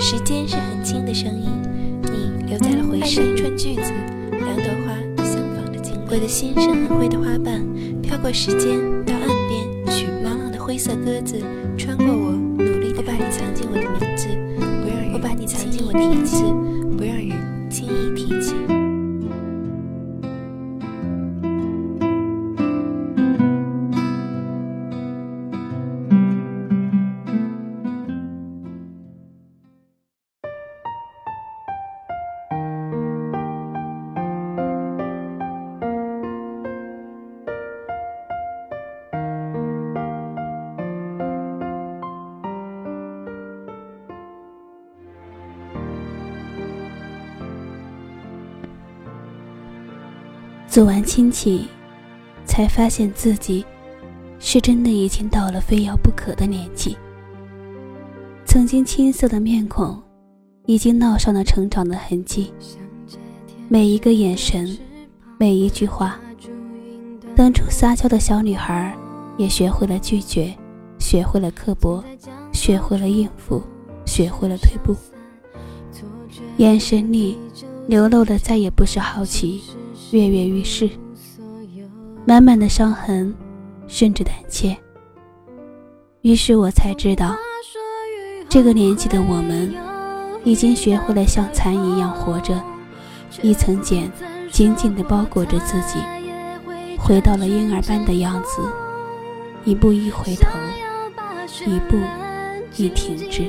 时间是很轻的声音，你留在了回声。一串句子，两朵花相仿的经我的心是很灰的花瓣，飘过时间到岸边去。朗朗的灰色鸽子穿过我，努力的把你藏进我的名字，不让我把你藏进我的名字，不让人轻易提做完亲戚，才发现自己是真的已经到了非要不可的年纪。曾经青涩的面孔，已经烙上了成长的痕迹。每一个眼神，每一句话，当初撒娇的小女孩，也学会了拒绝，学会了刻薄，学会了应付，学会了退步。眼神里流露的再也不是好奇。跃跃欲试，满满的伤痕，甚至胆怯。于是我才知道，这个年纪的我们，已经学会了像蚕一样活着，一层茧紧紧地包裹着自己，回到了婴儿般的样子，一步一回头，一步一停止。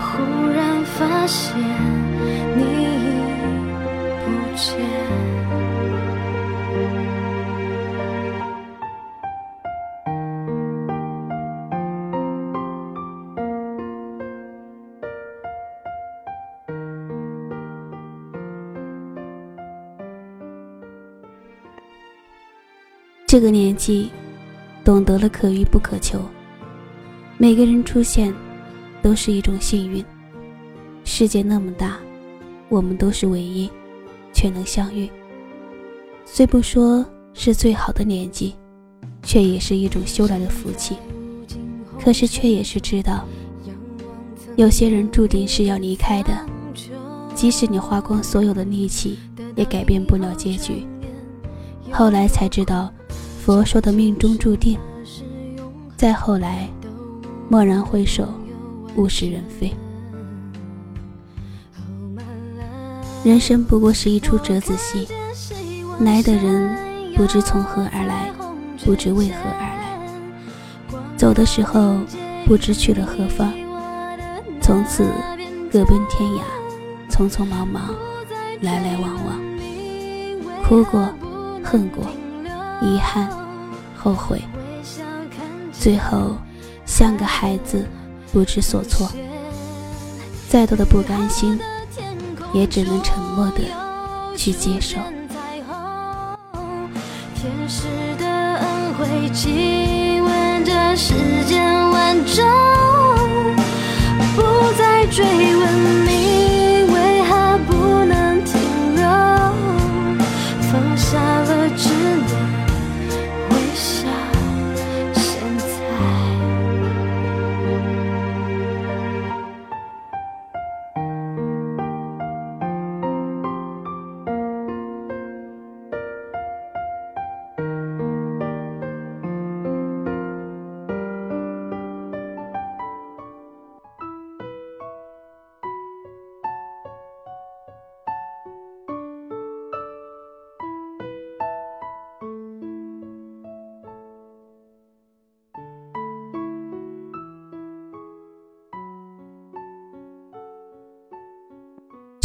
忽然发现。这个年纪，懂得了可遇不可求。每个人出现，都是一种幸运。世界那么大，我们都是唯一，却能相遇。虽不说是最好的年纪，却也是一种修来的福气。可是，却也是知道，有些人注定是要离开的，即使你花光所有的力气，也改变不了结局。后来才知道。佛说的命中注定，再后来，蓦然回首，物是人非。人生不过是一出折子戏，来的人不知从何而来，不知为何而来；走的时候不知去了何方。从此各奔天涯，匆匆忙忙，来来往往，哭过，恨过。遗憾，后悔，最后像个孩子，不知所措。再多的不甘心，也只能沉默的去接受。天使的恩惠，亲吻着世间万众，不再追问。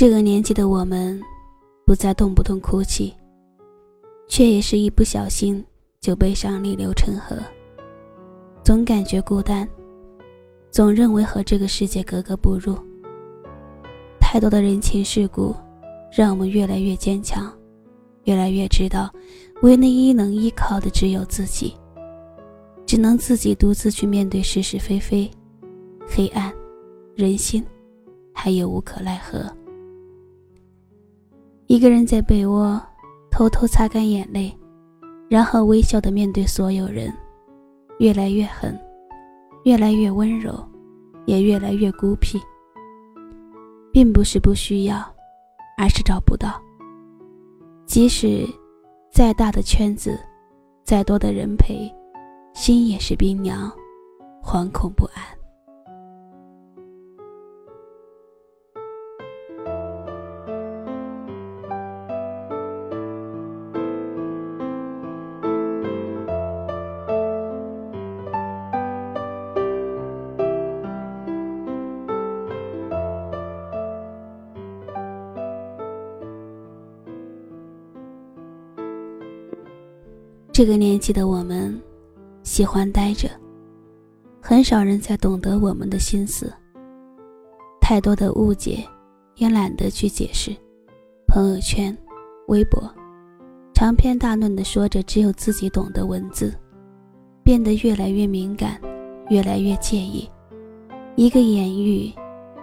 这个年纪的我们，不再动不动哭泣，却也是一不小心就悲伤逆流成河。总感觉孤单，总认为和这个世界格格不入。太多的人情世故，让我们越来越坚强，越来越知道，唯一能依靠的只有自己，只能自己独自去面对是是非非、黑暗、人心，还有无可奈何。一个人在被窝偷偷擦干眼泪，然后微笑的面对所有人，越来越狠，越来越温柔，也越来越孤僻。并不是不需要，而是找不到。即使再大的圈子，再多的人陪，心也是冰凉，惶恐不安。这个年纪的我们，喜欢呆着，很少人在懂得我们的心思。太多的误解，也懒得去解释。朋友圈、微博，长篇大论的说着只有自己懂的文字，变得越来越敏感，越来越介意。一个言语，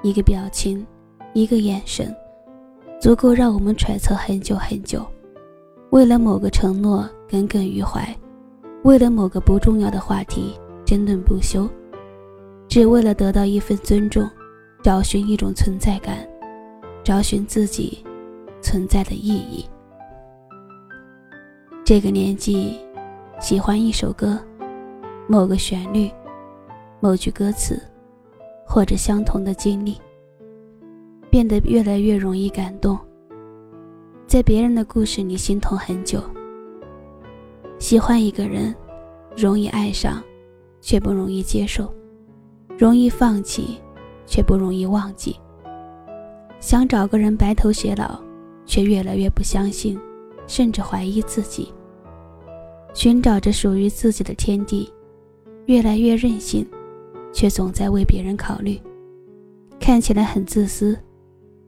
一个表情，一个眼神，足够让我们揣测很久很久。为了某个承诺耿耿于怀，为了某个不重要的话题争论不休，只为了得到一份尊重，找寻一种存在感，找寻自己存在的意义。这个年纪，喜欢一首歌，某个旋律，某句歌词，或者相同的经历，变得越来越容易感动。在别人的故事里心痛很久。喜欢一个人，容易爱上，却不容易接受；容易放弃，却不容易忘记。想找个人白头偕老，却越来越不相信，甚至怀疑自己。寻找着属于自己的天地，越来越任性，却总在为别人考虑。看起来很自私，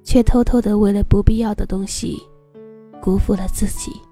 却偷偷的为了不必要的东西。辜负了自己。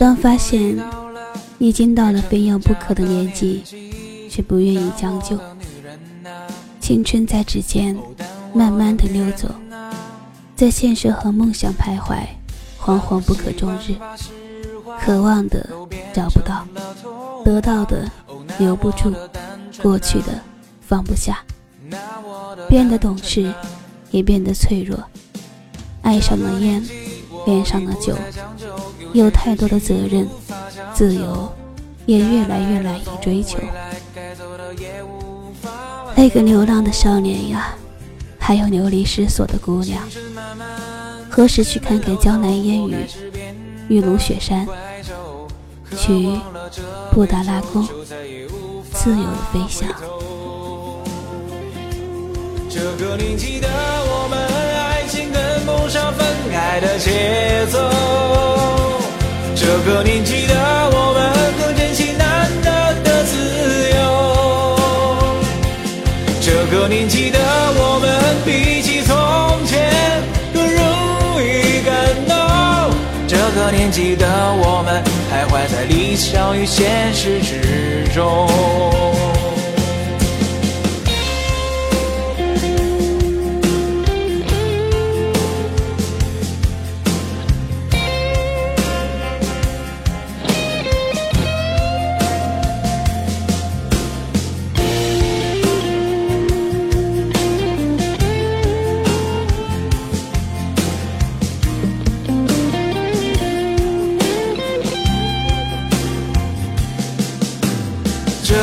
当发现已经到了非要不可的年纪，却不愿意将就，青春在指尖慢慢的溜走，在现实和梦想徘徊，惶惶不可终日。渴望的找不到，得到的留不住，过去的放不下，变得懂事，也变得脆弱，爱上了烟，恋上了酒。有太多的责任，自由也越来越难以追求。那个流浪的少年呀，还有流离失所的姑娘，何时去看看江南烟雨、玉龙雪山，去布达拉宫，自由的飞翔？这个年纪的我们，爱情跟不上分开的节奏。这个年纪的我们更珍惜难得的自由。这个年纪的我们比起从前更容易感动。这个年纪的我们徘徊在理想与现实之中。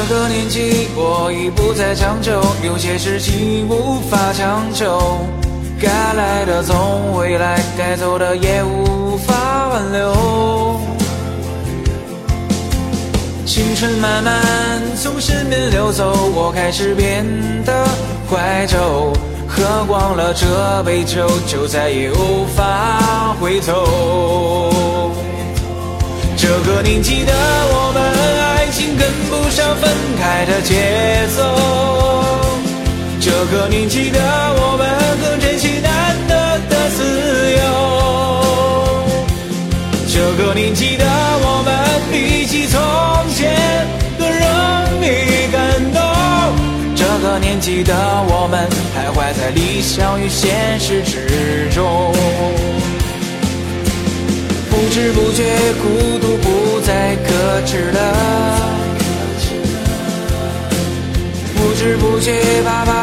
这个年纪，我已不再将就，有些事情无法强求。该来的总会来，该走的也无法挽留。青春慢慢从身边流走，我开始变得怀旧。喝光了这杯酒，就再也无法回头。这个年纪的，想分开的节奏。这个年纪的我们，更珍惜难得的自由。这个年纪的我们，比起从前更容易感动。这个年纪的我们，徘徊在理想与现实之间。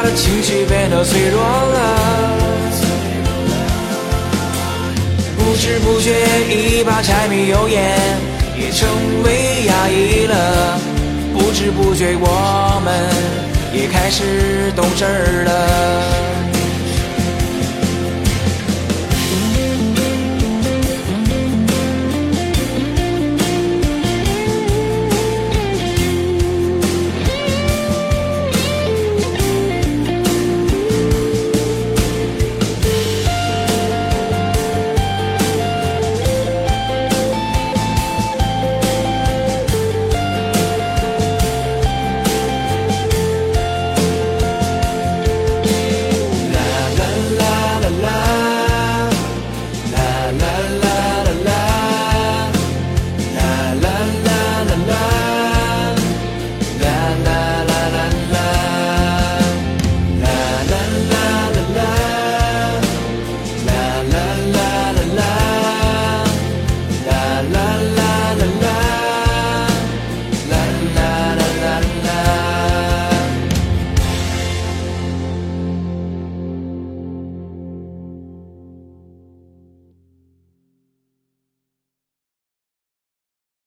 的情绪变得脆弱了。不知不觉，一把柴米油盐也成为压抑了。不知不觉，我们也开始懂事了。